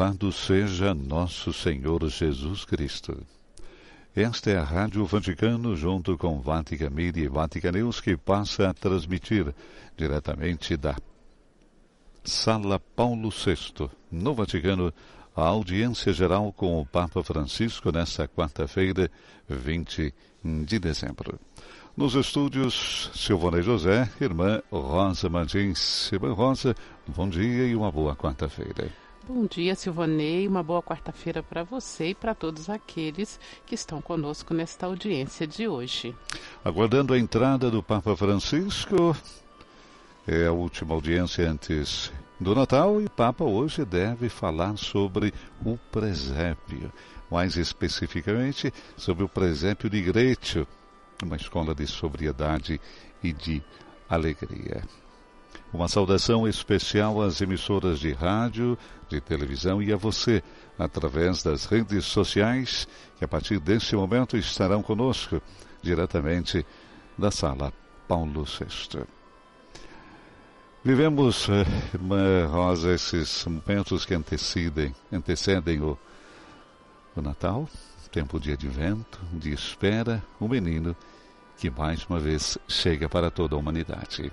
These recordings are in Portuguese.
Louvado seja nosso Senhor Jesus Cristo. Esta é a Rádio Vaticano, junto com Vatican Media e Vatican News, que passa a transmitir diretamente da Sala Paulo VI, no Vaticano, a audiência geral com o Papa Francisco nesta quarta-feira, 20 de dezembro. Nos estúdios, Silvana José, irmã Rosa Martins. Irmã Rosa, bom dia e uma boa quarta-feira. Bom dia, Silvanei. Uma boa quarta-feira para você e para todos aqueles que estão conosco nesta audiência de hoje. Aguardando a entrada do Papa Francisco, é a última audiência antes do Natal e o Papa hoje deve falar sobre o presépio, mais especificamente sobre o presépio de Grécio uma escola de sobriedade e de alegria. Uma saudação especial às emissoras de rádio, de televisão e a você, através das redes sociais, que a partir desse momento estarão conosco, diretamente da sala Paulo VI. Vivemos, eh, irmã Rosa, esses momentos que antecedem, antecedem o, o Natal, tempo de advento, de espera, o menino que mais uma vez chega para toda a humanidade.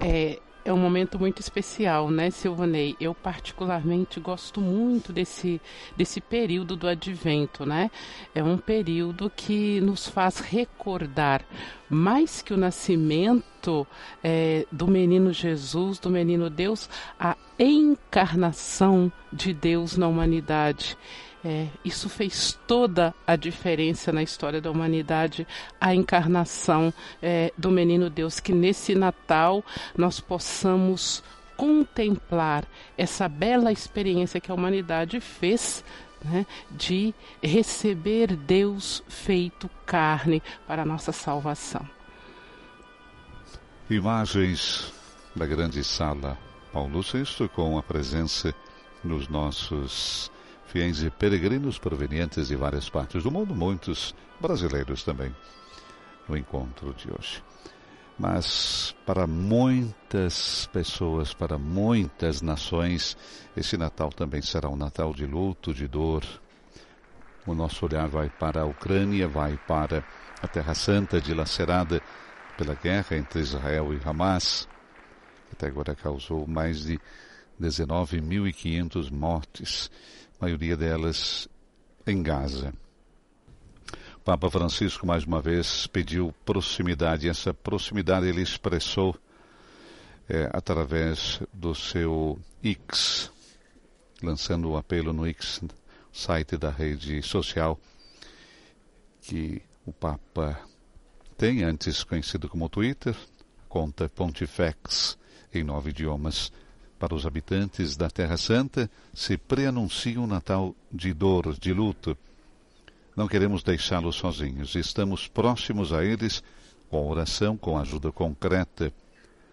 É, é um momento muito especial, né, Silvanei? Eu particularmente gosto muito desse, desse período do advento, né? É um período que nos faz recordar mais que o nascimento é, do menino Jesus, do menino Deus, a encarnação de Deus na humanidade. É, isso fez toda a diferença na história da humanidade, a encarnação é, do menino Deus, que nesse Natal nós possamos contemplar essa bela experiência que a humanidade fez né, de receber Deus feito carne para a nossa salvação. Imagens da grande sala Paulo VI com a presença dos nossos fiéis e peregrinos provenientes de várias partes do mundo, muitos brasileiros também, no encontro de hoje. Mas para muitas pessoas, para muitas nações, esse Natal também será um Natal de luto, de dor. O nosso olhar vai para a Ucrânia, vai para a Terra Santa, dilacerada pela guerra entre Israel e Hamas, que até agora causou mais de 19.500 mortes maioria delas em Gaza. O Papa Francisco, mais uma vez, pediu proximidade. Essa proximidade ele expressou é, através do seu X, lançando o apelo no X, site da rede social, que o Papa tem, antes conhecido como Twitter, conta Pontifex em nove idiomas para os habitantes da Terra Santa se preanuncia um Natal de dor, de luto. Não queremos deixá-los sozinhos. Estamos próximos a eles com oração, com ajuda concreta.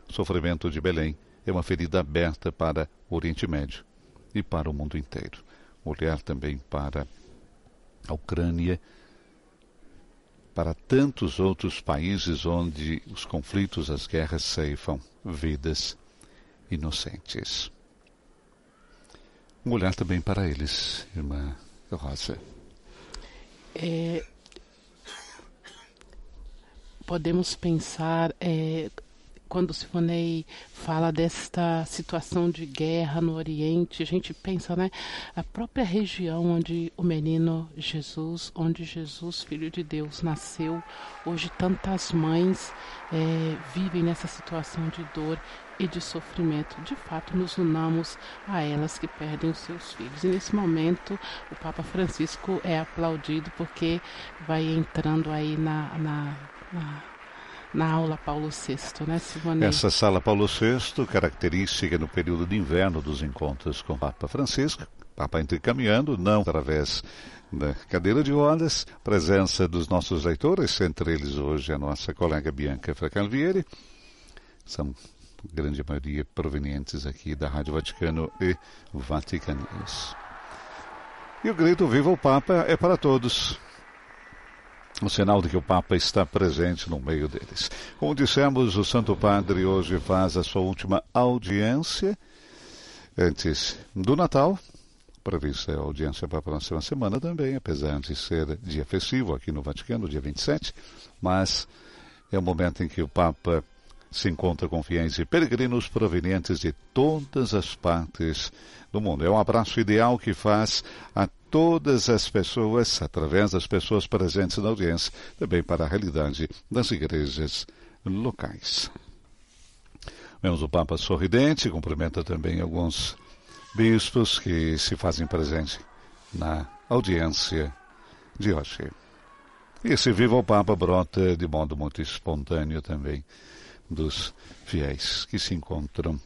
O sofrimento de Belém é uma ferida aberta para o Oriente Médio e para o mundo inteiro. Olhar também para a Ucrânia, para tantos outros países onde os conflitos, as guerras ceifam vidas inocentes. Um olhar também para eles, irmã Rosa. É, podemos pensar é, quando Sifonei fala desta situação de guerra no Oriente, a gente pensa, né, a própria região onde o menino Jesus, onde Jesus, filho de Deus, nasceu, hoje tantas mães é, vivem nessa situação de dor e de sofrimento. De fato, nos unamos a elas que perdem os seus filhos. E nesse momento, o Papa Francisco é aplaudido porque vai entrando aí na, na, na na aula Paulo VI, né, Silvane? Essa sala Paulo VI, característica no período de inverno dos encontros com o Papa Francisco, Papa caminhando, não através da cadeira de rodas, presença dos nossos leitores, entre eles hoje a nossa colega Bianca Fracalvieri, são grande maioria provenientes aqui da Rádio Vaticano e Vaticanews. E o grito Viva o Papa é para todos. Um sinal de que o Papa está presente no meio deles. Como dissemos, o Santo Padre hoje faz a sua última audiência Antes do Natal, prevista a audiência para a próxima semana também, apesar de ser dia festivo aqui no Vaticano, dia 27, mas é o momento em que o Papa se encontra com fiéis e peregrinos provenientes de todas as partes do mundo. É um abraço ideal que faz a todas as pessoas, através das pessoas presentes na audiência, também para a realidade das igrejas locais. Vemos o Papa sorridente, cumprimenta também alguns bispos que se fazem presente na audiência de hoje. Esse Viva o Papa brota de modo muito espontâneo também dos fiéis que se encontram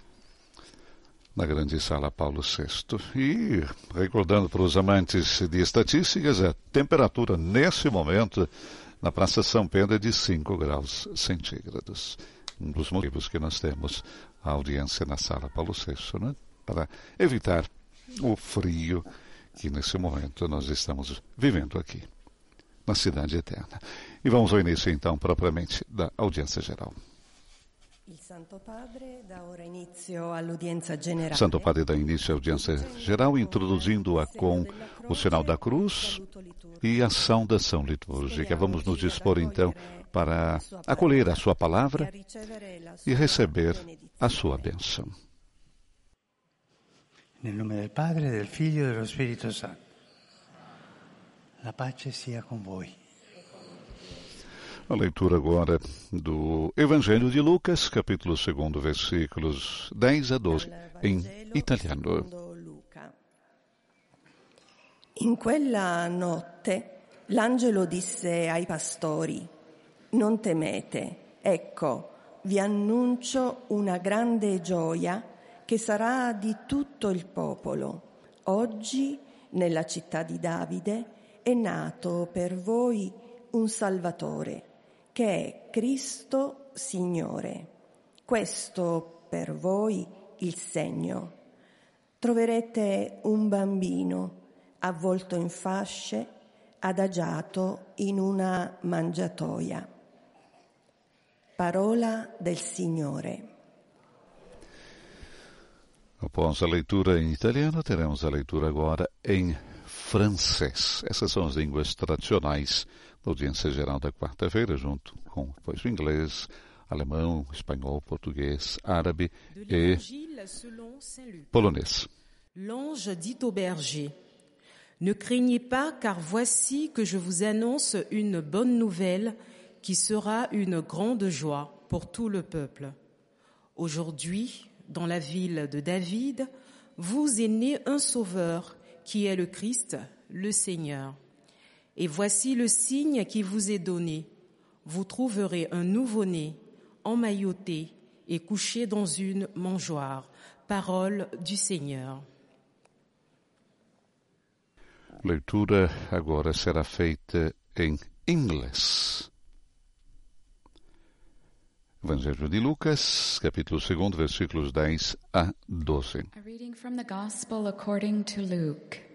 na grande sala Paulo VI. E, recordando para os amantes de estatísticas, a temperatura nesse momento na Praça São Pedro é de 5 graus centígrados. Um dos motivos que nós temos a audiência na sala Paulo VI, né? para evitar o frio que nesse momento nós estamos vivendo aqui, na Cidade Eterna. E vamos ao início, então, propriamente da audiência geral. Santo Padre dá início à audiência geral, introduzindo-a com o sinal da cruz e a saudação litúrgica. Vamos nos dispor então para acolher a sua palavra e receber a sua bênção. Nel nome del Padre, del Figlio e dello Spirito Santo. La pace sia con voi. A leitura agora do Evangelho de Lucas, capítulo 2, versículos 10 a 12, em italiano. In quella notte l'angelo disse ai pastori, non temete, ecco, vi annuncio una grande gioia che sarà di tutto il popolo. Oggi, nella città di Davide, è nato per voi un Salvatore che è Cristo Signore. Questo per voi il segno. Troverete un bambino avvolto in fasce, adagiato in una mangiatoia. Parola del Signore. Após a leitura em italiano, teremos a leitura agora em francês. Essas são as línguas tradicionais da audiência geral da quarta-feira, junto com depois, o inglês, alemão, espanhol, português, árabe e polonês. L'ange dit au berger, Ne craignez pas, car voici que je vous annonce une bonne nouvelle qui sera une grande joie pour tout le peuple. Aujourd'hui, dans la ville de David, vous est né un sauveur qui est le Christ, le Seigneur. Et voici le signe qui vous est donné. Vous trouverez un nouveau-né, emmailloté et couché dans une mangeoire. Parole du Seigneur. Leitura agora será feita em inglês. Evangelho de Lucas, capítulo 2, versículos 10 a 12. A reading from the Gospel according to Luke.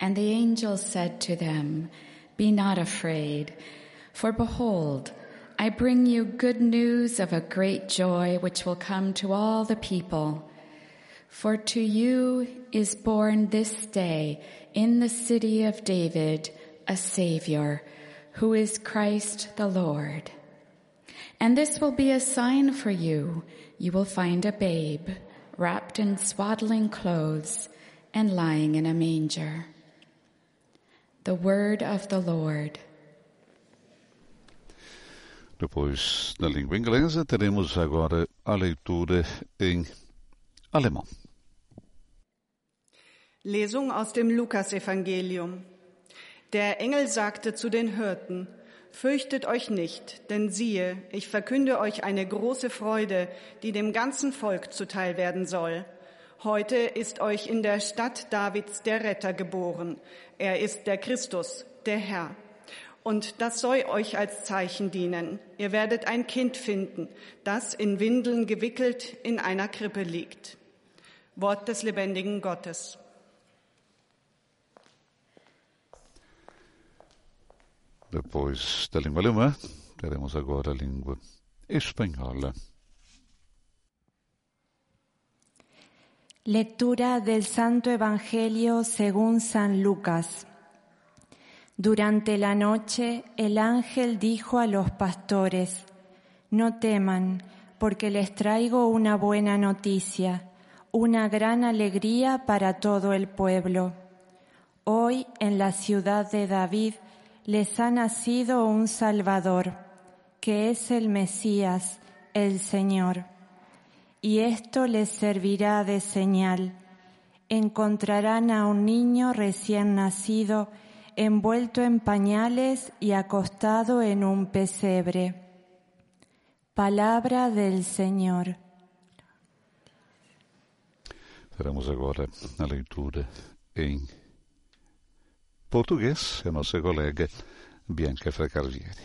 And the angel said to them, Be not afraid, for behold, I bring you good news of a great joy which will come to all the people. For to you is born this day in the city of David a Savior, who is Christ the Lord. And this will be a sign for you. You will find a babe wrapped in swaddling clothes and lying in a manger. The word of the Lord. Depois, na língua inglesa, teremos agora a leitura em alemão. Lesung aus dem Lukasevangelium. Der Engel sagte zu den Hirten, Fürchtet euch nicht, denn siehe, ich verkünde euch eine große Freude, die dem ganzen Volk zuteil werden soll. Heute ist euch in der Stadt Davids der Retter geboren. Er ist der Christus, der Herr. Und das soll euch als Zeichen dienen. Ihr werdet ein Kind finden, das in Windeln gewickelt in einer Krippe liegt. Wort des lebendigen Gottes. Depois da língua alemã, teremos agora a língua espanhola. Lectura del Santo Evangelio según San Lucas. Durante la noche el ángel dijo a los pastores, no teman, porque les traigo una buena noticia, una gran alegría para todo el pueblo. Hoy en la ciudad de David les ha nacido un Salvador, que es el Mesías, el Señor y esto les servirá de señal. Encontrarán a un niño recién nacido envuelto en pañales y acostado en un pesebre. Palabra del Senhor. Faremos agora a leitura em português, a nossa colega Bianca Fracarvieri.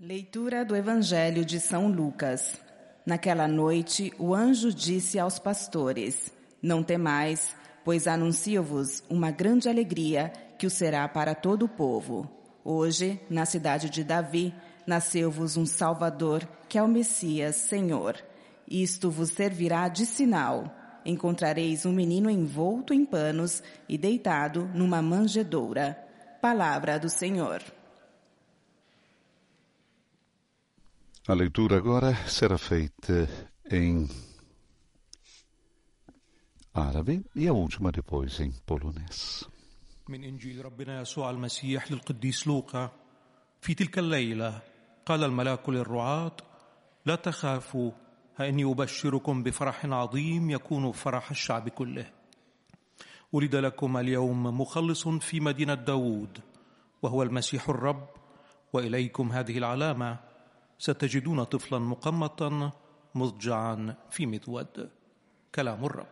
Leitura do Evangelho de São Lucas. Naquela noite, o anjo disse aos pastores: Não temais, pois anuncio-vos uma grande alegria que o será para todo o povo. Hoje, na cidade de Davi, nasceu-vos um Salvador, que é o Messias, Senhor. Isto vos servirá de sinal. Encontrareis um menino envolto em panos e deitado numa manjedoura. Palavra do Senhor. A leitura agora será feita em árabe e a última depois em polonês. من إنجيل ربنا يسوع المسيح للقديس لوقا. في تلك الليلة قال الملاك للرعاة لا تخافوا إني أبشركم بفرح عظيم يكون فرح الشعب كله. ولد لكم اليوم مخلص في مدينة داود وهو المسيح الرب وإليكم هذه العلامة. ستجدون طفلا مقمطا مضجعا في مذود كلام الرب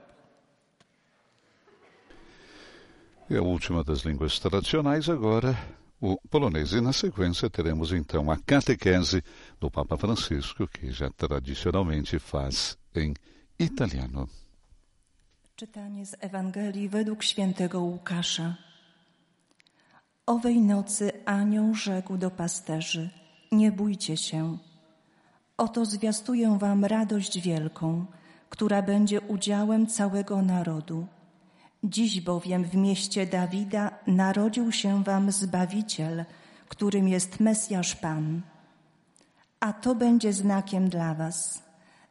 E a última das línguas tradicionais agora, o polonês. E na sequência teremos então a catequese do Papa Francisco, que já tradicionalmente faz em italiano. Czytanie z Ewangelii według świętego Łukasza. Owej nocy anioł rzekł do pasterzy: Nie bójcie się. Oto zwiastuję wam radość wielką, która będzie udziałem całego narodu. Dziś bowiem w mieście Dawida narodził się wam Zbawiciel, którym jest Mesjasz Pan. A to będzie znakiem dla was.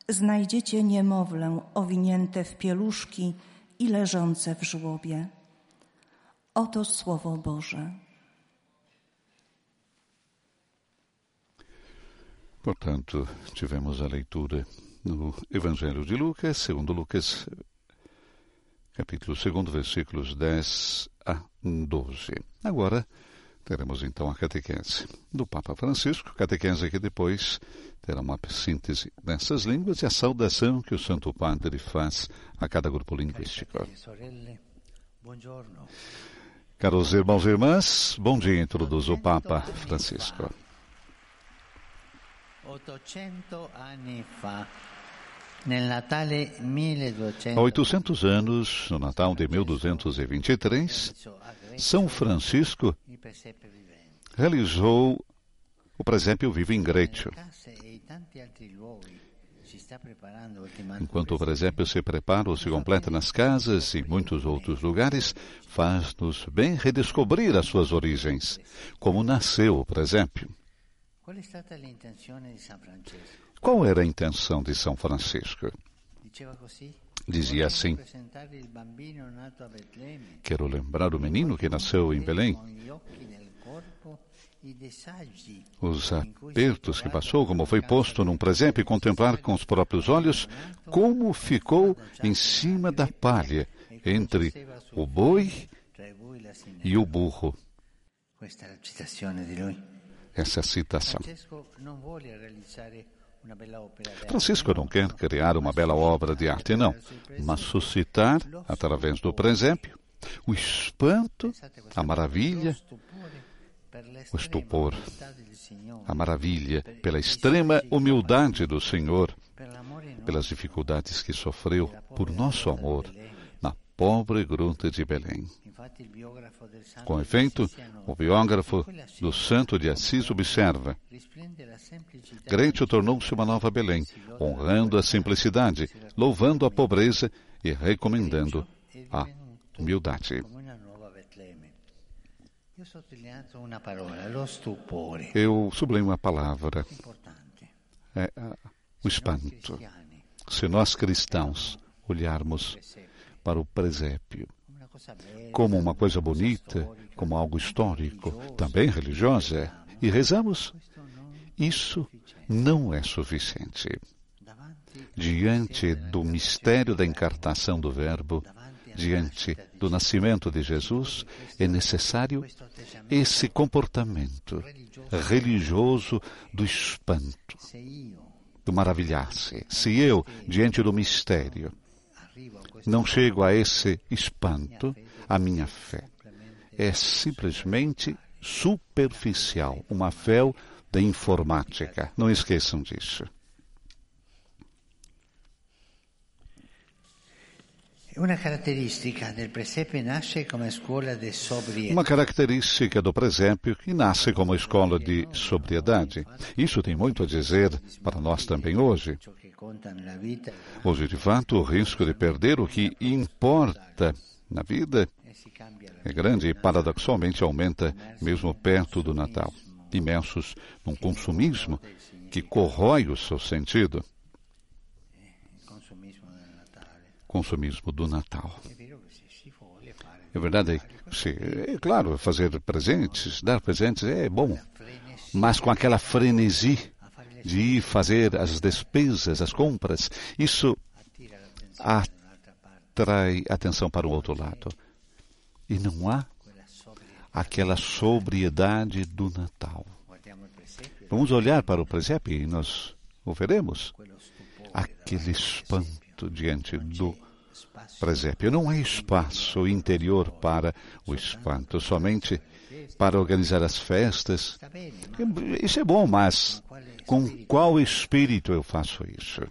Znajdziecie niemowlę owinięte w pieluszki i leżące w żłobie. Oto Słowo Boże. Portanto, tivemos a leitura no Evangelho de Lucas, segundo Lucas, capítulo 2, versículos 10 a 12. Agora teremos então a catequese do Papa Francisco, catequese que depois terá uma síntese dessas línguas e a saudação que o Santo Padre faz a cada grupo linguístico. Caros irmãos e irmãs, bom dia, introduz o Papa Francisco. 800 anni fa, nel Natale 1200, Há 800 anos, no Natal de 1223, São Francisco realizou o presépio vivo em Greccio. Enquanto o presépio se prepara ou se completa nas casas e muitos outros lugares, faz-nos bem redescobrir as suas origens, como nasceu o presépio. Qual era a intenção de São Francisco? Dizia assim: Quero lembrar o menino que nasceu em Belém, os apertos que passou, como foi posto num presépio, e contemplar com os próprios olhos como ficou em cima da palha entre o boi e o burro. Essa citação. Francisco não quer criar uma bela obra de arte, não, mas suscitar, através do presépio, o espanto, a maravilha, o estupor, a maravilha pela extrema humildade do Senhor, pelas dificuldades que sofreu por nosso amor na pobre gruta de Belém. Com efeito, o biógrafo do santo de Assis observa: Gretio tornou-se uma nova Belém, honrando a simplicidade, louvando a pobreza e recomendando a humildade. Eu sublinho uma palavra, é, o espanto. Se nós cristãos olharmos para o presépio como uma coisa bonita, como algo histórico, também religiosa, e rezamos, isso não é suficiente. Diante do mistério da encarnação do Verbo, diante do nascimento de Jesus, é necessário esse comportamento religioso do espanto, do maravilhar-se. Se eu, diante do mistério, não chego a esse espanto, a minha fé é simplesmente superficial, uma fé da informática. Não esqueçam disso. Uma característica do presépio nasce como escola de sobriedade. Uma característica do presépio que nasce como escola de sobriedade. Isso tem muito a dizer para nós também hoje. Hoje, de fato, o risco de perder o que importa na vida é grande e paradoxalmente aumenta mesmo perto do Natal. Imersos num consumismo que corrói o seu sentido. Consumismo do Natal. É verdade, sim, é claro, fazer presentes, dar presentes é bom, mas com aquela frenesi de ir fazer as despesas, as compras, isso atrai atenção para o outro lado. E não há aquela sobriedade do Natal. Vamos olhar para o presépio e nós o veremos. Aquele espanto diante do presépio. Não há espaço interior para o espanto, somente para organizar as festas. Isso é bom, mas com qual espírito eu faço isso?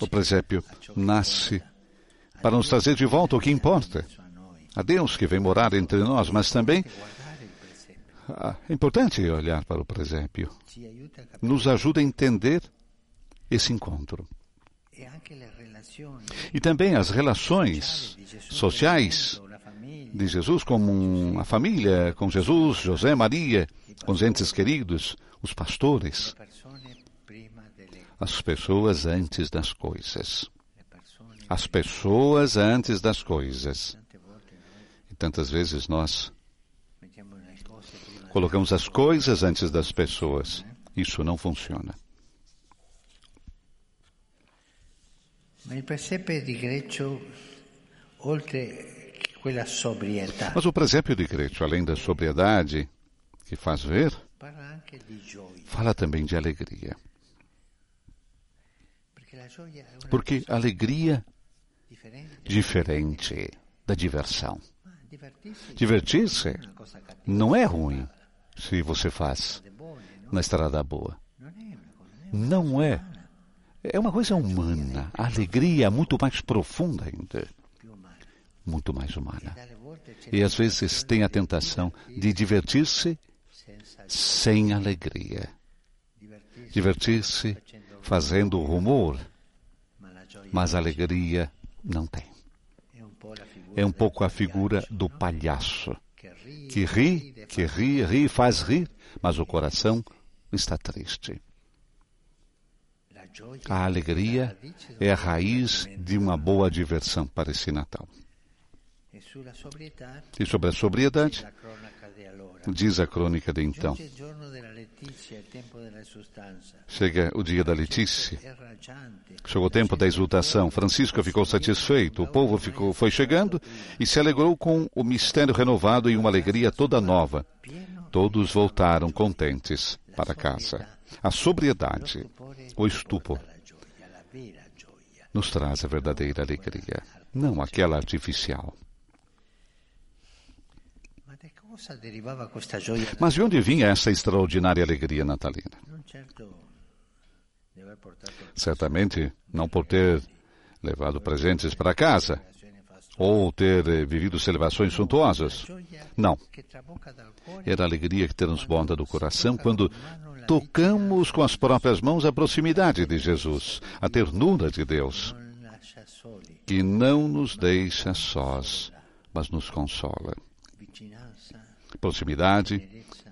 O presépio nasce para nos trazer de volta o que importa. A Deus que vem morar entre nós, mas também ah, é importante olhar para o presépio. Nos ajuda a entender esse encontro. E também as relações sociais de Jesus com a família, com Jesus, José, Maria, com os entes queridos, os pastores, as pessoas antes das coisas as pessoas antes das coisas. E tantas vezes nós colocamos as coisas antes das pessoas. Isso não funciona. Mas o presépio de Grecio, além da sobriedade que faz ver, fala também de alegria. Porque alegria diferente da diversão. Divertir-se não é ruim se você faz na estrada boa. Não é. É uma coisa humana. A alegria é muito mais profunda ainda. Muito mais humana. E às vezes tem a tentação de divertir-se sem alegria. Divertir-se fazendo rumor. Mas alegria não tem. É um pouco a figura do palhaço, que ri, que ri, ri, faz rir, mas o coração está triste. A alegria é a raiz de uma boa diversão para esse Natal. E sobre a sobriedade, diz a crônica de então. Chega o dia da Letícia. Chegou o tempo da exultação. Francisco ficou satisfeito. O povo ficou, foi chegando e se alegrou com o mistério renovado e uma alegria toda nova. Todos voltaram contentes para casa. A sobriedade, o estupor, nos traz a verdadeira alegria, não aquela artificial. Mas de onde vinha essa extraordinária alegria natalina? Certamente não por ter levado presentes para casa ou ter eh, vivido celebrações suntuosas. Não. Era a alegria que transborda do coração quando tocamos com as próprias mãos a proximidade de Jesus, a ternura de Deus, que não nos deixa sós, mas nos consola. Proximidade,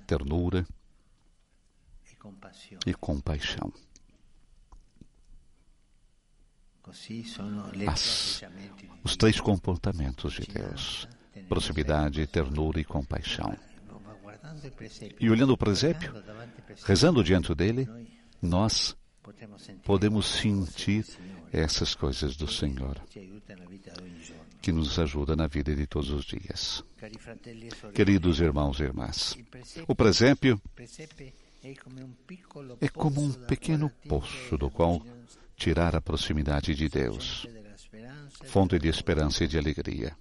ternura e compaixão. As, os três comportamentos de Deus: proximidade, ternura e compaixão. E olhando o presépio, rezando diante dele, nós podemos sentir essas coisas do Senhor, que nos ajuda na vida de todos os dias. Queridos irmãos e irmãs, o presépio é como um pequeno poço do qual tirar a proximidade de Deus, fonte de esperança e de alegria.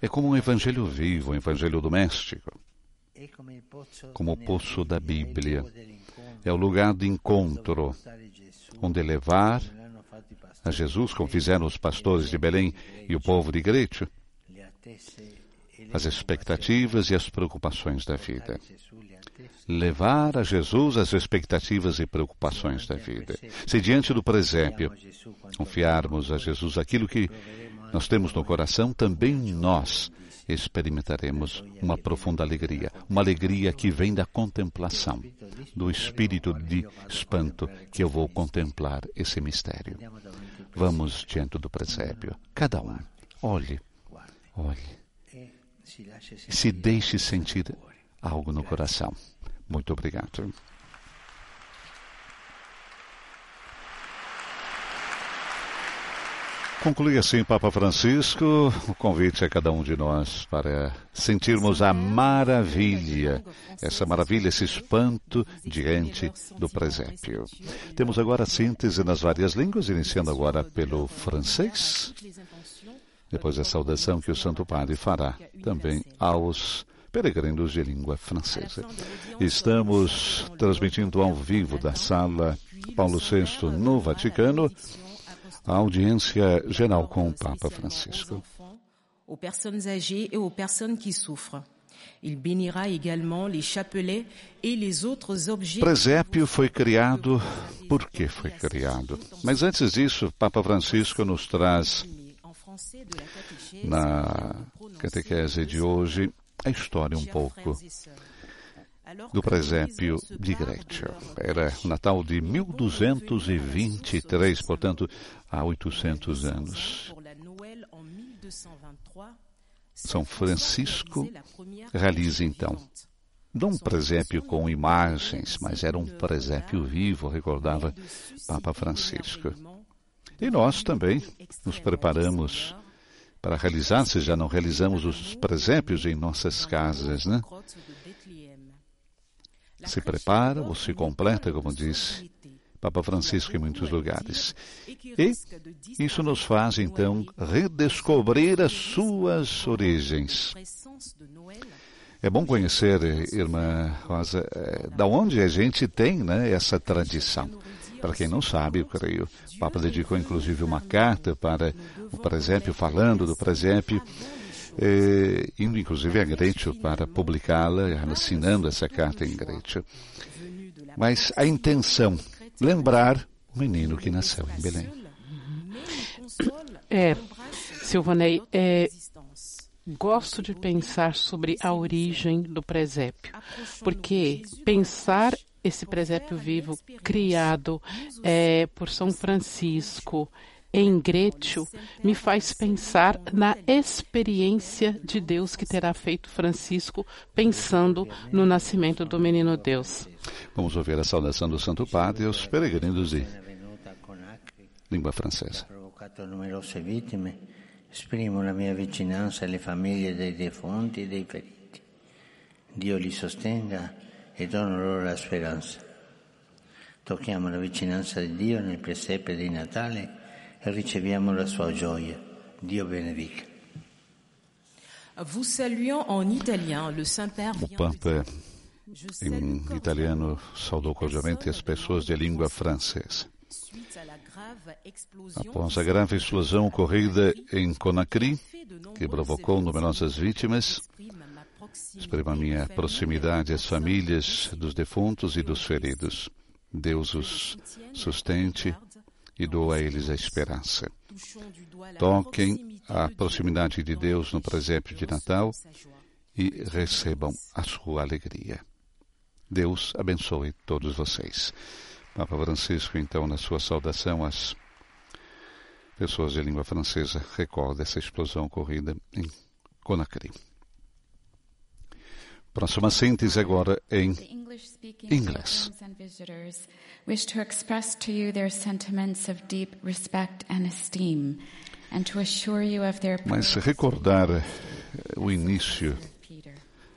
É como um evangelho vivo, um evangelho doméstico, como o poço da Bíblia. É o lugar de encontro, onde levar a Jesus, como fizeram os pastores de Belém e o povo de Grécia, as expectativas e as preocupações da vida. Levar a Jesus as expectativas e preocupações da vida. Se diante do presépio confiarmos a Jesus aquilo que nós temos no coração, também nós experimentaremos uma profunda alegria, uma alegria que vem da contemplação, do espírito de espanto que eu vou contemplar esse mistério. Vamos diante do presépio, cada um, olhe, olhe, se deixe sentir algo no coração. Muito obrigado. Conclui assim Papa Francisco o convite a cada um de nós para sentirmos a maravilha, essa maravilha, esse espanto diante do presépio. Temos agora a síntese nas várias línguas, iniciando agora pelo francês, depois a saudação que o Santo Padre fará também aos peregrinos de língua francesa. Estamos transmitindo ao vivo da sala Paulo VI no Vaticano a audiência geral com o Papa Francisco. Aux personnes âgées et aux personnes qui souffrent. Il bénira également les chapelets et les autres objets. Presépio foi criado, por que foi criado? Mas antes disso, Papa Francisco nos traz na catequese de hoje a história um pouco do presépio de Grécia. Era Natal de 1223, portanto, há 800 anos. São Francisco realiza então não um presépio com imagens, mas era um presépio vivo, recordava Papa Francisco. E nós também nos preparamos para realizar, se já não realizamos os presépios em nossas casas, né? Se prepara ou se completa, como disse Papa Francisco em muitos lugares. E isso nos faz, então, redescobrir as suas origens. É bom conhecer, irmã Rosa, da onde a gente tem né, essa tradição. Para quem não sabe, eu creio, o Papa dedicou inclusive uma carta para o presépio, falando do presépio, eh, indo inclusive a Grécia para publicá-la, assinando essa carta em Grécia. Mas a intenção lembrar o menino que nasceu em Belém. É, Silvanei, é, gosto de pensar sobre a origem do presépio, porque pensar esse presépio vivo criado é, por São Francisco em Grécio me faz pensar na experiência de Deus que terá feito Francisco pensando no nascimento do menino Deus. Vamos ouvir a saudação do Santo Padre aos peregrinos de língua francesa. Esprimo la mia vicinanza alle famiglie dei defunti e dei feriti. Dio li sostenga e dona loro la speranza. Tocchiamo la vicinanza di Dio nel presepe di Natale e riceviamo la sua gioia. Dio benedica. Vous saluant en italien le Saint-Père O Papa, em italiano, saudou cordialmente as pessoas de língua francesa. Após a grave explosão ocorrida em Conakry, que provocou numerosas vítimas, Exprima minha proximidade às famílias dos defuntos e dos feridos. Deus os sustente e doa a eles a esperança. Toquem a proximidade de Deus no presépio de Natal e recebam a sua alegria. Deus abençoe todos vocês. Papa Francisco, então, na sua saudação às pessoas de língua francesa, recorda essa explosão ocorrida em Conakry. Próxima síntese agora em inglês. Wish to express to you their sentiments of deep respect and esteem, and to assure you of their. Mas recordar o início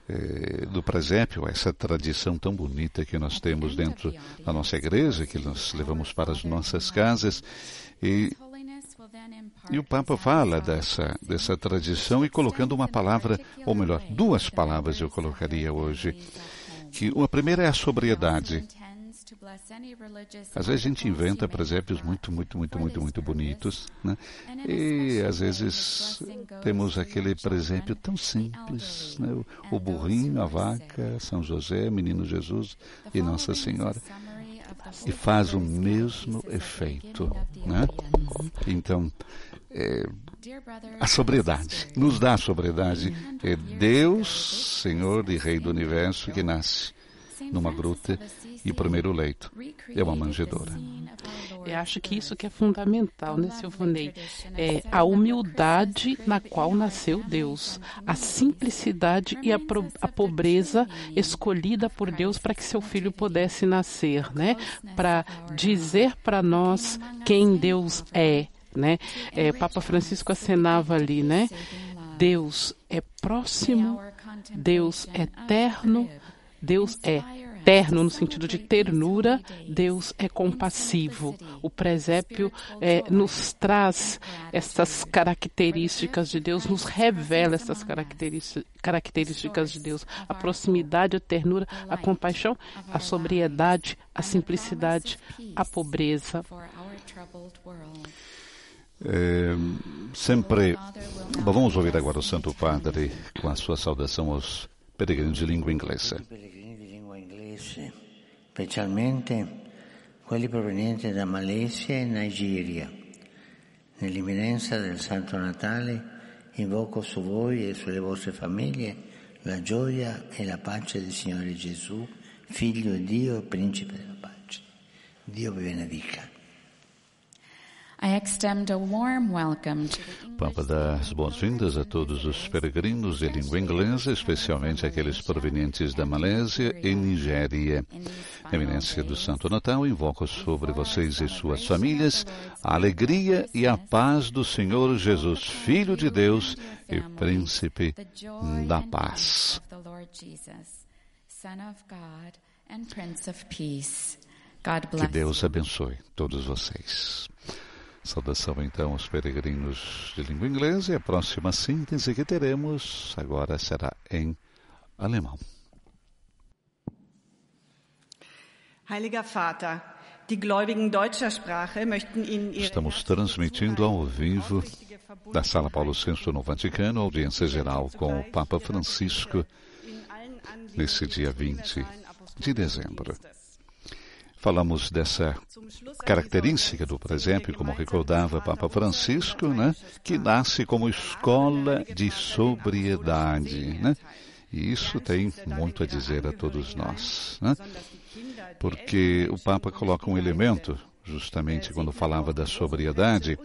eh, do presépio, essa tradição tão bonita que nós temos dentro da nossa igreja, que nós levamos para as nossas casas, e e o Papa fala dessa, dessa tradição e colocando uma palavra, ou melhor, duas palavras eu colocaria hoje. Que a primeira é a sobriedade. Às vezes a gente inventa presépios muito, muito, muito, muito, muito bonitos, né? E às vezes temos aquele presépio tão simples, né? O, burrinho, a vaca, São José, Menino Jesus e Nossa Senhora e faz o mesmo efeito. Né? Então, é, a sobriedade, nos dá a sobriedade. É Deus, Senhor e Rei do Universo, que nasce numa gruta e o primeiro leito é uma manjedoura. Eu acho que isso que é fundamental, né, Silvanei? É a humildade na qual nasceu Deus, a simplicidade e a, a pobreza escolhida por Deus para que seu filho pudesse nascer, né? Para dizer para nós quem Deus é, né? É, Papa Francisco acenava ali, né? Deus é próximo, Deus é eterno, Deus é terno no sentido de ternura, Deus é compassivo. O presépio é, nos traz essas características de Deus, nos revela essas características de Deus. A proximidade, a ternura, a compaixão, a sobriedade, a simplicidade, a pobreza. É, sempre. Bom, vamos ouvir agora o Santo Padre com a sua saudação aos peregrinos de língua inglesa. Specialmente quelli provenienti da Malesia e Nigeria. Nell'imminenza del Santo Natale invoco su voi e sulle vostre famiglie la gioia e la pace del Signore Gesù, Figlio di Dio e Principe della pace. Dio vi benedica. Papa dá as boas-vindas a todos os peregrinos de língua inglesa, especialmente aqueles provenientes da Malésia e Nigéria. Eminência do Santo Natal, invoco sobre vocês e suas famílias a alegria e a paz do Senhor Jesus, Filho de Deus e Príncipe da paz. Que Deus abençoe todos vocês. Saudação então aos peregrinos de língua inglesa e a próxima síntese que teremos agora será em alemão. Heiliger Vater, die Gläubigen deutscher Sprache möchten Ihnen ihre Estamos transmitindo ao vivo da Sala Paulo VI no Vaticano, audiência geral com o Papa Francisco nesse dia 20 de dezembro. Falamos dessa característica do presépio, como recordava Papa Francisco, né, que nasce como escola de sobriedade. Né? E isso tem muito a dizer a todos nós. Né? Porque o Papa coloca um elemento, justamente quando falava da sobriedade,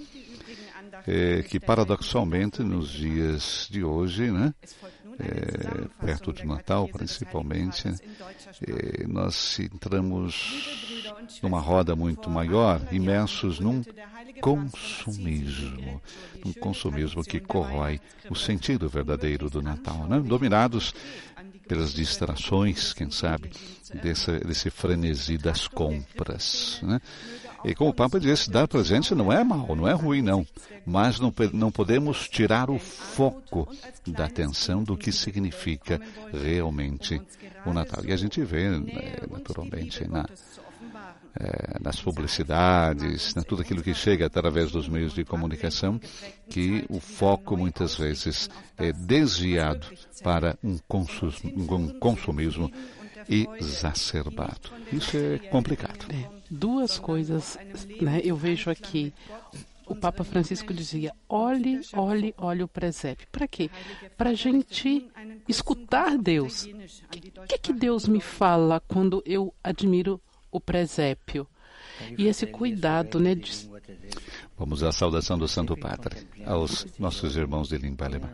é, que paradoxalmente nos dias de hoje, né, é, perto de Natal principalmente, é, nós entramos numa roda muito maior, imersos num consumismo, um consumismo que corrói o sentido verdadeiro do Natal, né? dominados pelas distrações, quem sabe, desse, desse frenesi das compras. Né? E como o Papa disse, dar presente não é mal, não é ruim, não. Mas não, não podemos tirar o foco da atenção do que significa realmente o Natal. E a gente vê, né, naturalmente, na, é, nas publicidades, né, tudo aquilo que chega através dos meios de comunicação, que o foco muitas vezes é desviado para um consumismo exacerbado. Isso é complicado. É, duas coisas, né? Eu vejo aqui o Papa Francisco dizia: olhe, olhe, olhe o presépio. Para quê? Para a gente escutar Deus. O que, que, que Deus me fala quando eu admiro o presépio? E esse cuidado, né? De... Vamos à saudação do Santo Padre aos nossos irmãos de língua alemã.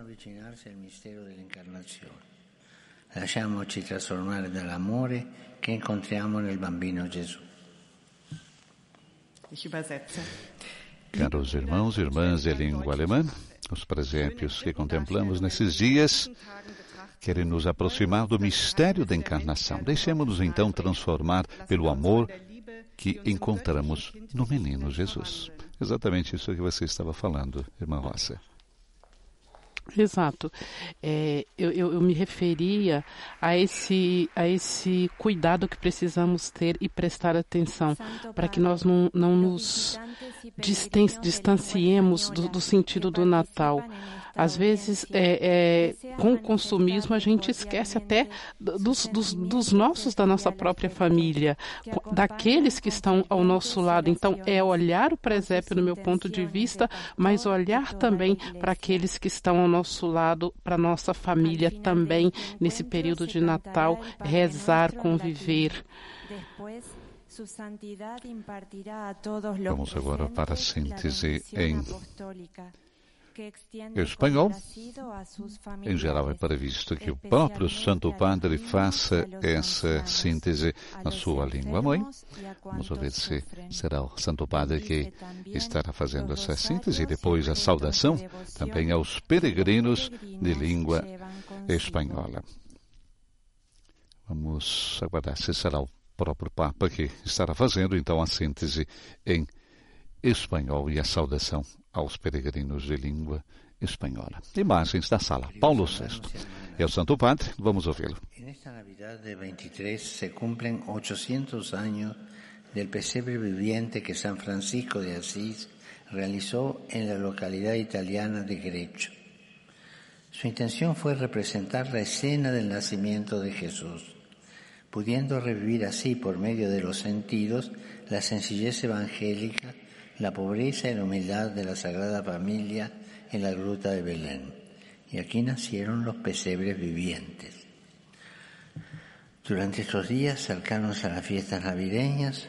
Lasciamoci trasformare dall'amore che incontriamo nel bambino Gesù. Caros irmãos e irmãs de língua alemã, os presépios que contemplamos nesses dias querem nos aproximar do mistério da encarnação. Deixemos-nos então transformar pelo amor que encontramos no menino Jesus. Exatamente isso que você estava falando, irmã Rosa. Exato. É, eu, eu, eu, me referia a esse, a esse cuidado que precisamos ter e prestar atenção para que nós não, não nos distanciemos do, do sentido do Natal. Às vezes, é, é, com o consumismo, a gente esquece até dos, dos, dos, nossos, da nossa própria família, daqueles que estão ao nosso lado. Então, é olhar o presépio, no meu ponto de vista, mas olhar também para aqueles que estão ao nosso lado, para nossa família também, nesse período de Natal, rezar, conviver. Vamos agora para a síntese em espanhol, em geral, é previsto que o próprio Santo Padre faça essa síntese na sua língua mãe. Vamos ver se será o Santo Padre que estará fazendo essa síntese e depois a saudação também aos peregrinos de língua espanhola. Vamos aguardar se será o próprio Papa que estará fazendo então a síntese em espanhol e a saudação aos peregrinos de língua espanhola. Imagens da sala Paulo VI. É o Santo Padre, vamos ouvi-lo. Nesta Navidad de 23 se cumplen 800 años del pesebre viviente que San Francisco de Asís realizó en la localidad italiana de Grecho. Su intención fue representar la escena del nacimiento de Jesús, pudiendo revivir así por medio de los sentidos la sencillez evangélica la pobreza y la humildad de la Sagrada Familia en la gruta de Belén. Y aquí nacieron los pesebres vivientes. Durante estos días cercanos a las fiestas navideñas,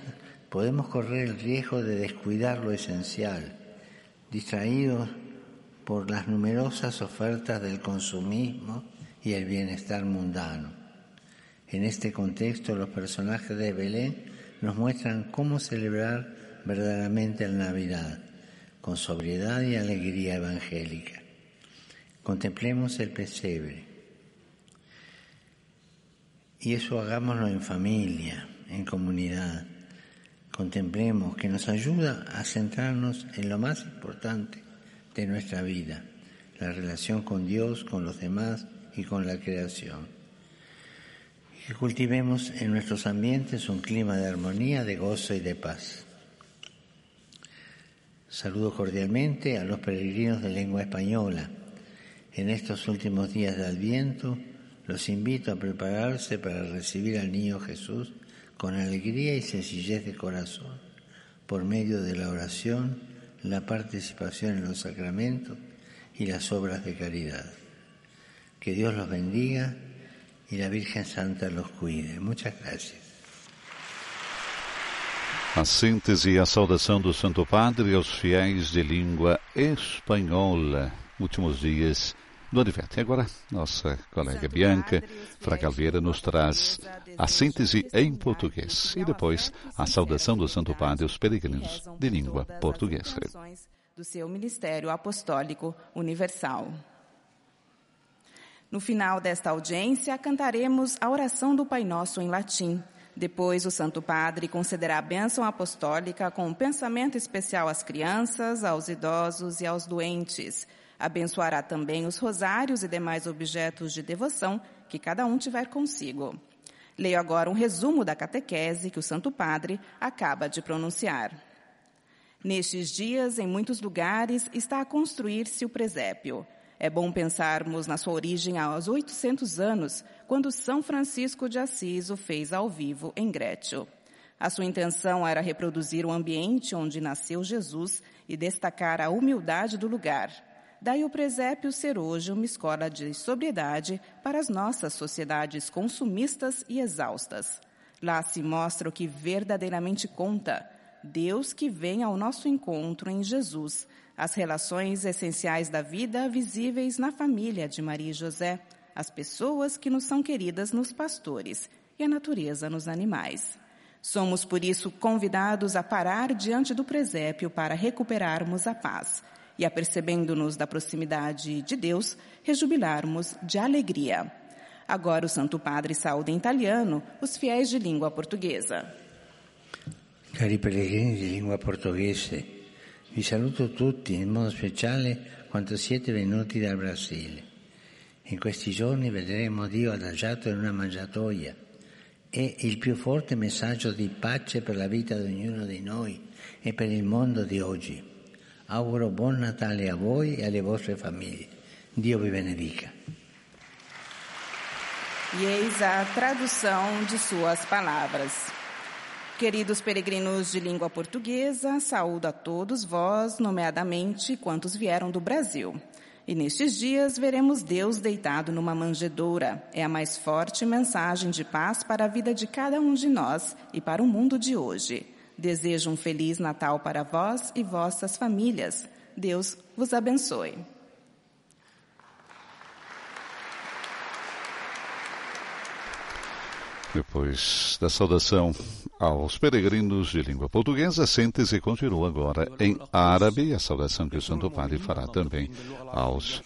podemos correr el riesgo de descuidar lo esencial, distraídos por las numerosas ofertas del consumismo y el bienestar mundano. En este contexto, los personajes de Belén nos muestran cómo celebrar verdaderamente la Navidad, con sobriedad y alegría evangélica. Contemplemos el pesebre. Y eso hagámoslo en familia, en comunidad. Contemplemos que nos ayuda a centrarnos en lo más importante de nuestra vida, la relación con Dios, con los demás y con la creación. Que cultivemos en nuestros ambientes un clima de armonía, de gozo y de paz. Saludo cordialmente a los peregrinos de lengua española. En estos últimos días de Adviento los invito a prepararse para recibir al niño Jesús con alegría y sencillez de corazón, por medio de la oración, la participación en los sacramentos y las obras de caridad. Que Dios los bendiga y la Virgen Santa los cuide. Muchas gracias. A síntese e a saudação do Santo Padre aos fiéis de língua espanhola. Últimos dias do Advento. E agora, nossa colega Bianca Fracalveira nos traz a síntese em português e depois a saudação do Santo Padre aos peregrinos de língua portuguesa. Do seu ministério apostólico universal. No final desta audiência, cantaremos a oração do Pai Nosso em latim depois, o Santo Padre concederá a bênção apostólica com um pensamento especial às crianças, aos idosos e aos doentes. Abençoará também os rosários e demais objetos de devoção que cada um tiver consigo. Leio agora um resumo da catequese que o Santo Padre acaba de pronunciar. Nestes dias, em muitos lugares, está a construir-se o presépio. É bom pensarmos na sua origem aos 800 anos, quando São Francisco de Assis o fez ao vivo em Grécio. A sua intenção era reproduzir o ambiente onde nasceu Jesus e destacar a humildade do lugar. Daí o presépio ser hoje uma escola de sobriedade para as nossas sociedades consumistas e exaustas. Lá se mostra o que verdadeiramente conta: Deus que vem ao nosso encontro em Jesus, as relações essenciais da vida visíveis na família de Maria e José, as pessoas que nos são queridas nos pastores e a natureza nos animais. Somos, por isso, convidados a parar diante do presépio para recuperarmos a paz e, apercebendo-nos da proximidade de Deus, rejubilarmos de alegria. Agora o Santo Padre saúda em italiano os fiéis de língua portuguesa. Cari pellegrini di lingua portoghese, vi saluto tutti, in modo speciale quando siete venuti dal Brasile. In questi giorni vedremo Dio adagiato in una mangiatoia. È il più forte messaggio di pace per la vita di ognuno di noi e per il mondo di oggi. Auguro buon Natale a voi e alle vostre famiglie. Dio vi benedica. E eis a tradução de suas palavras. Queridos peregrinos de língua portuguesa, saúdo a todos vós, nomeadamente quantos vieram do Brasil. E nestes dias veremos Deus deitado numa manjedoura. É a mais forte mensagem de paz para a vida de cada um de nós e para o mundo de hoje. Desejo um feliz Natal para vós e vossas famílias. Deus vos abençoe. Depois da saudação aos peregrinos de língua portuguesa, sente-se e continua agora em árabe, a saudação que o Santo Padre fará também aos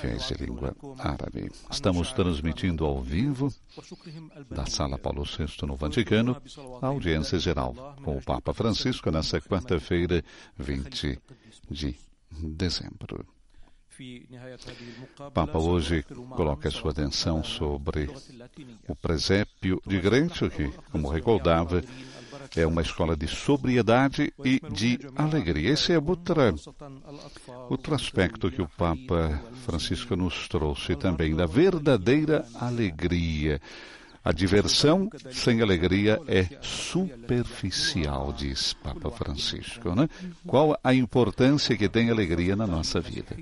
fiéis de língua árabe. Estamos transmitindo ao vivo da Sala Paulo VI no Vaticano a audiência geral com o Papa Francisco nessa quarta-feira, 20 de dezembro. O Papa hoje coloca sua atenção sobre o presépio de Grécio, que, como recordava, é uma escola de sobriedade e de alegria. Esse é outra, outro aspecto que o Papa Francisco nos trouxe também, da verdadeira alegria. A diversão sem alegria é superficial, diz Papa Francisco. Né? Qual a importância que tem a alegria na nossa vida?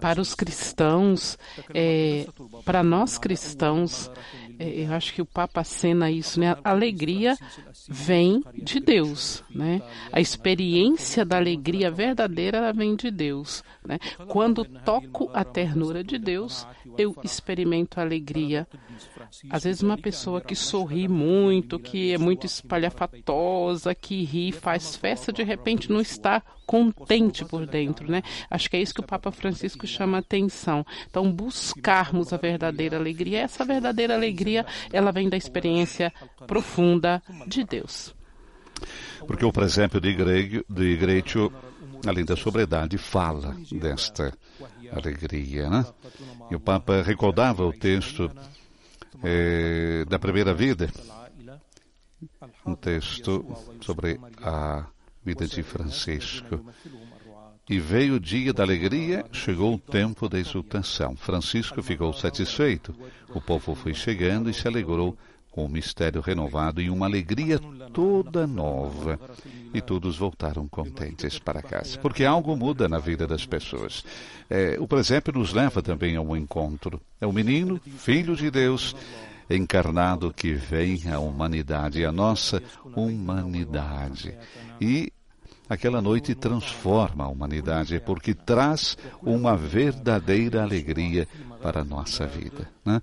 Para os cristãos, é, para nós cristãos, é, eu acho que o Papa acena isso, né? A alegria vem de Deus, né? A experiência da alegria verdadeira vem de Deus, né? Quando toco a ternura de Deus, eu experimento a alegria às vezes uma pessoa que sorri muito, que é muito espalhafatosa, que ri, faz festa, de repente não está contente por dentro, né? Acho que é isso que o Papa Francisco chama atenção. Então, buscarmos a verdadeira alegria. Essa verdadeira alegria, ela vem da experiência profunda de Deus. Porque o presépio de, Igrejo, de além da sobriedade, fala desta alegria, né? E o Papa recordava o texto eh, da primeira vida, um texto sobre a vida de Francisco. E veio o dia da alegria, chegou o tempo da exultação. Francisco ficou satisfeito. O povo foi chegando e se alegrou com o mistério renovado e uma alegria toda nova. E todos voltaram contentes para casa. Porque algo muda na vida das pessoas. É, o presépio nos leva também a um encontro. É o menino, filho de Deus, encarnado que vem à humanidade, a nossa humanidade. E aquela noite transforma a humanidade, porque traz uma verdadeira alegria para a nossa vida. Né?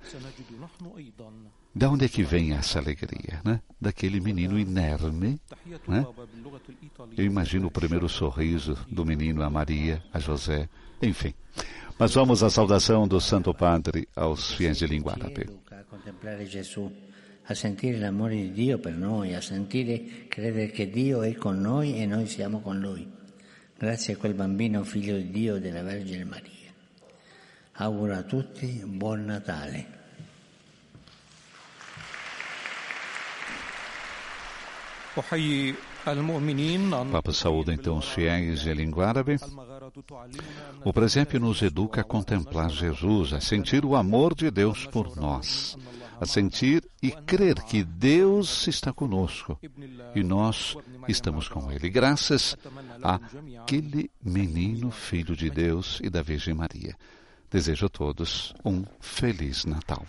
De onde é que vem essa alegria? Né? Daquele menino inerme. Né? Eu imagino o primeiro sorriso do menino a Maria, a José, enfim. Mas vamos à saudação do Santo Padre aos fiéis de língua árabe. A contemplare Gesù, a sentire l'amore di Dio per noi, a sentire, credere che Dio è con noi e noi siamo con Lui. Grazie a quel bambino figlio di Dio e della Vergine Maria. Auguro a tutti buon Natale. Papa saúda então os fiéis em língua árabe. O presépio nos educa a contemplar Jesus, a sentir o amor de Deus por nós, a sentir e crer que Deus está conosco e nós estamos com Ele, graças àquele menino filho de Deus e da Virgem Maria. Desejo a todos um feliz Natal.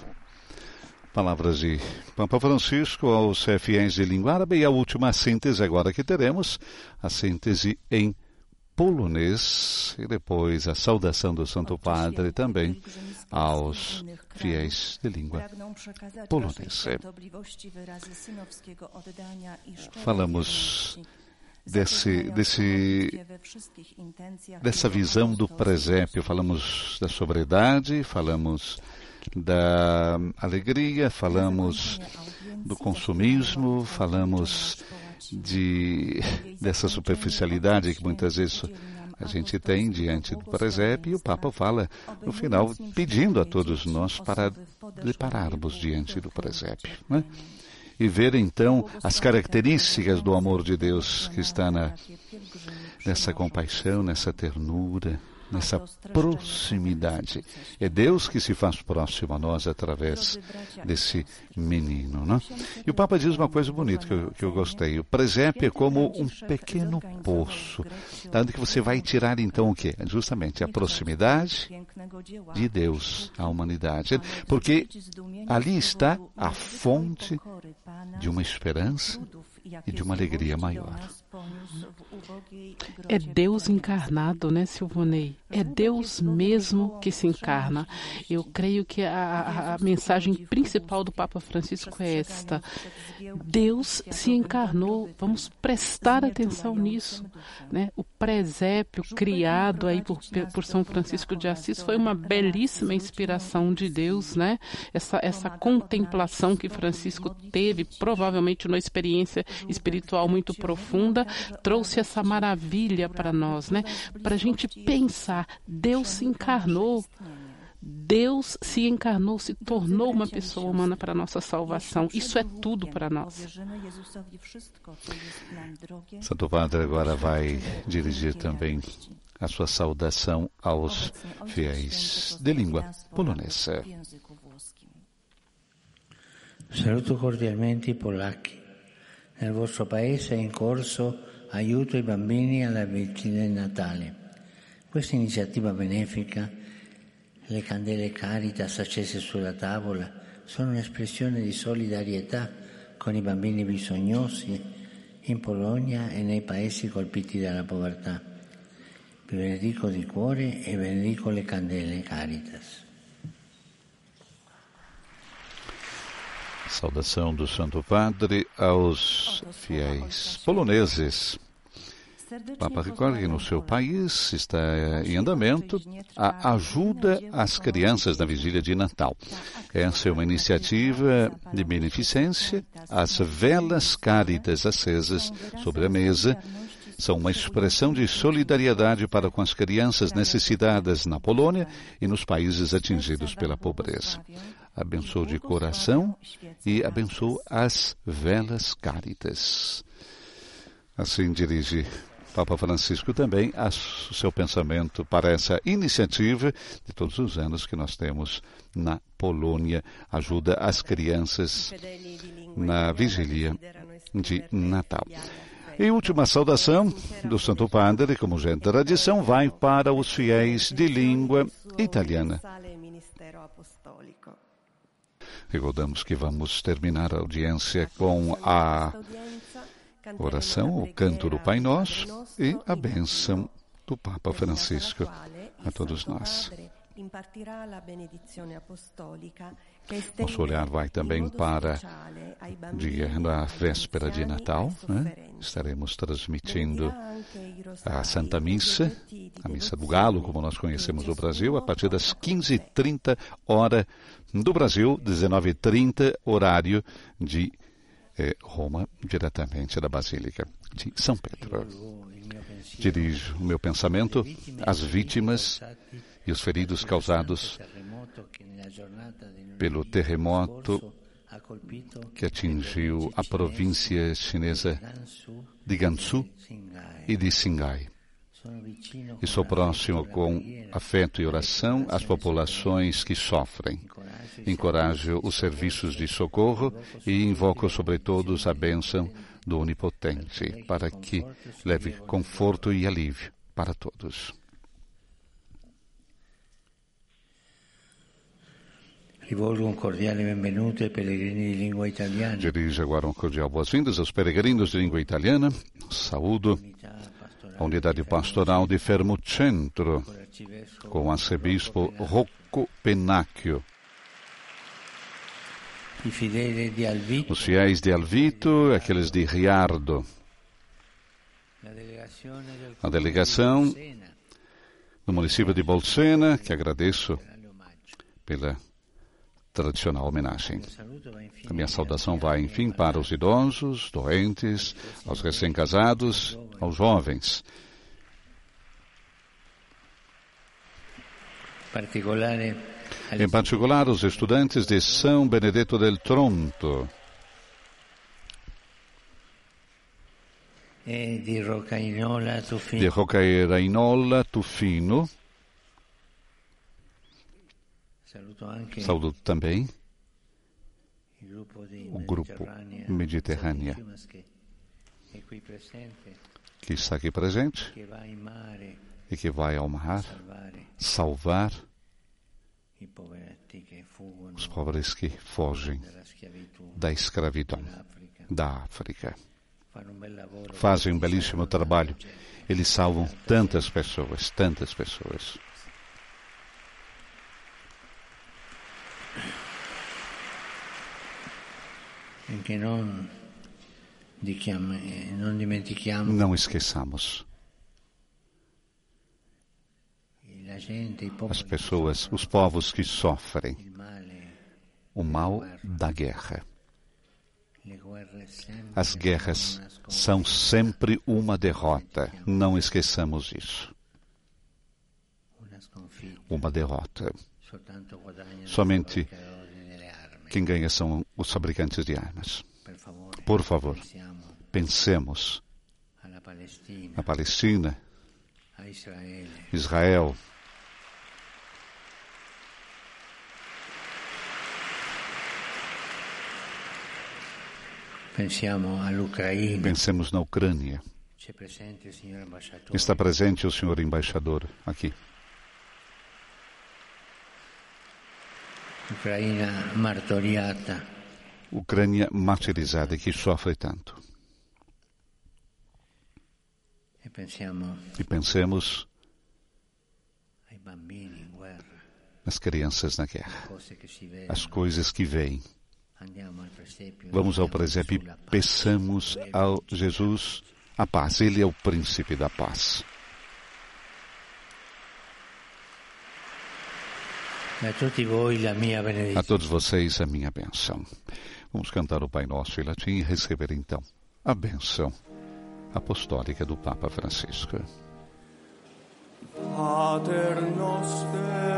Palavras de Papa Francisco aos fiéis de língua árabe e a última síntese agora que teremos, a síntese em polonês e depois a saudação do Santo Padre também aos fiéis de língua polonesa. Falamos desse, desse, dessa visão do presépio, falamos da sobriedade, falamos da alegria, falamos do consumismo, falamos de, dessa superficialidade que muitas vezes a gente tem diante do presépio, e o Papa fala no final, pedindo a todos nós para depararmos diante do presépio. Né? E ver então as características do amor de Deus que está na, nessa compaixão, nessa ternura, nessa proximidade. É Deus que se faz próximo a nós através desse menino. Né? E o Papa diz uma coisa bonita que eu, que eu gostei. O presépio é como um pequeno poço, onde que você vai tirar então o quê? Justamente a proximidade de Deus à humanidade. Porque ali está a fonte de uma esperança e de uma alegria maior. É Deus encarnado, né, Silvonei? É Deus mesmo que se encarna. Eu creio que a, a, mensagem principal do Papa Francisco é esta: Deus se encarnou. Vamos prestar atenção nisso, né? O presépio criado aí por, por São Francisco de Assis foi uma belíssima inspiração de Deus, né? Essa essa contemplação que Francisco teve, provavelmente uma experiência espiritual muito profunda, trouxe essa maravilha para nós, né? Para a gente pensar, Deus se encarnou. Deus se encarnou, se tornou uma pessoa humana para a nossa salvação. Isso é tudo para nós. Santo Padre agora vai dirigir também a sua saudação aos fiéis de língua polonesa. Saluto cordialmente i polacchi. Nel vostro paese è in corso aiuto ai bambini alla vigilia di Natale. Questa iniziativa benefica, le candele Caritas accese sulla tavola, sono un'espressione di solidarietà con i bambini bisognosi in Polonia e nei paesi colpiti dalla povertà. Vi benedico di cuore e benedico le candele Caritas. Saudação do Santo Padre aos fiéis poloneses. Papa recorda que no seu país está em andamento a ajuda às crianças na vigília de Natal. Essa é uma iniciativa de beneficência. As velas cáridas acesas sobre a mesa são uma expressão de solidariedade para com as crianças necessitadas na Polônia e nos países atingidos pela pobreza abençoe de coração e abençoe as velas cáritas. Assim dirige Papa Francisco também o seu pensamento para essa iniciativa de todos os anos que nós temos na Polônia, ajuda as crianças na vigília de Natal. E última saudação do Santo Padre, como já é tradição, vai para os fiéis de língua italiana. Recordamos que vamos terminar a audiência com a oração, o canto do Pai Nosso e a bênção do Papa Francisco a todos nós. Nosso olhar vai também para dia da véspera de Natal. Né? Estaremos transmitindo a Santa Missa, a Missa do Galo, como nós conhecemos no Brasil, a partir das 15h30 hora do Brasil, 19h30 horário de eh, Roma, diretamente da Basílica de São Pedro. Dirijo o meu pensamento às vítimas e os feridos causados pelo terremoto que atingiu a província chinesa de Gansu e de Xingai. E sou próximo com afeto e oração às populações que sofrem. Encorajo os serviços de socorro e invoco sobre todos a bênção do Onipotente, para que leve conforto e alívio para todos. Rivolgo un cordiale benvenuto ai pellegrini di lingua italiana. Dirijo agora um cordial boas-vindas aos peregrinos de língua italiana. Saúdo a unidade pastoral de Fermo Centro, com o arcebispo Rocco Pennacchio. Os fiéis de Alvito, aqueles de Riardo. A delegação do município de Bolsena, que agradeço pela tradicional homenagem. A minha saudação vai, enfim, para os idosos, doentes, aos recém-casados, aos jovens. Em particular, os estudantes de São Benedetto del Tronto. Tufino. Di Roccainola Tufino. Saúdo também o grupo Mediterrânea que está aqui presente? E que vai ao mar? salvar os pobres que fogem da escravidão da África. Fazem um belíssimo trabalho. Eles salvam tantas pessoas, tantas pessoas. Não esqueçamos. As pessoas, os povos que sofrem o mal da guerra. As guerras são sempre uma derrota. Não esqueçamos isso. Uma derrota. Somente quem ganha são os fabricantes de armas. Por favor, pensemos na Palestina, Israel. Pensemos na Ucrânia. Está presente o senhor embaixador aqui. Ucraina martoriata. Ucrânia martirizada que sofre tanto. E, pensiamo e pensemos nas crianças na guerra, as coisas que veem. Vamos ao presépio e peçamos ao Jesus a paz. Ele é o príncipe da paz. A todos vocês a minha benção. Vamos cantar o Pai Nosso em latim e receber então a benção apostólica do Papa Francisco. Pater noster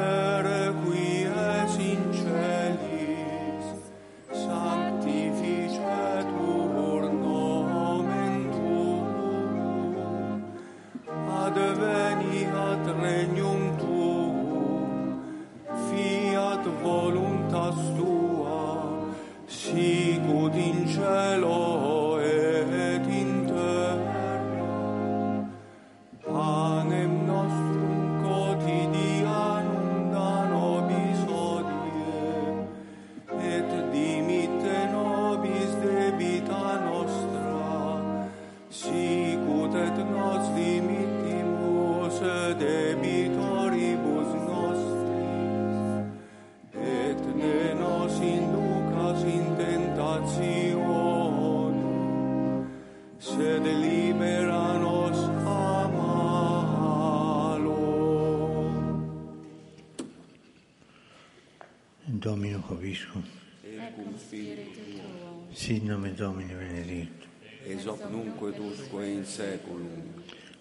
Domini benedictum, ex hoc nunquo et usque in saeculum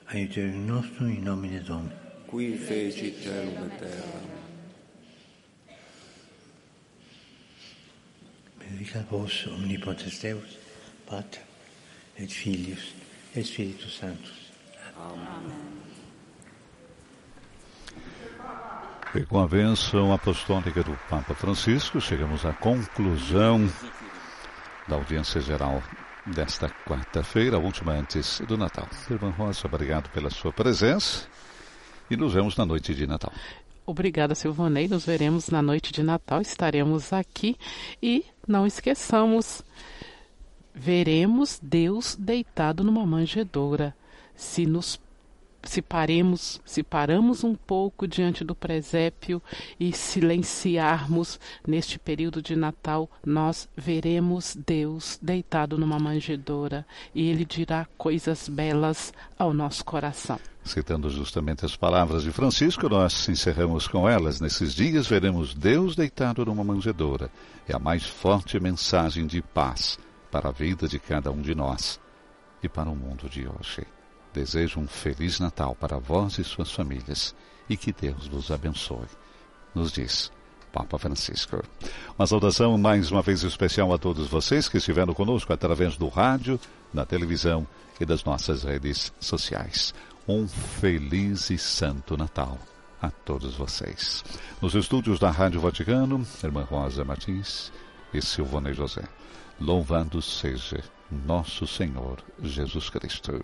aiuterium nostrum in nomine Domini. qui fecit celum et terra Benedicat vos omnipotens Deus, Pater et Filius et Spiritus Sanctus. E com a bênção apostólica do Papa Francisco, chegamos à conclusão da audiência geral desta quarta-feira, a última antes do Natal. Irmã Rosa, obrigado pela sua presença e nos vemos na noite de Natal. Obrigada, Silvanei. Nos veremos na noite de Natal. Estaremos aqui e não esqueçamos, veremos Deus deitado numa manjedoura. Se nos se paremos, se paramos um pouco diante do presépio e silenciarmos neste período de Natal, nós veremos Deus deitado numa manjedoura e ele dirá coisas belas ao nosso coração. Citando justamente as palavras de Francisco, nós encerramos com elas. Nesses dias veremos Deus deitado numa manjedoura. É a mais forte mensagem de paz para a vida de cada um de nós e para o mundo de hoje. Desejo um feliz Natal para vós e suas famílias e que Deus vos abençoe. Nos diz Papa Francisco. Uma saudação mais uma vez especial a todos vocês que estiveram conosco através do rádio, da televisão e das nossas redes sociais. Um feliz e santo Natal a todos vocês. Nos estúdios da Rádio Vaticano, Irmã Rosa Martins e Silvone José. Louvado seja nosso Senhor Jesus Cristo.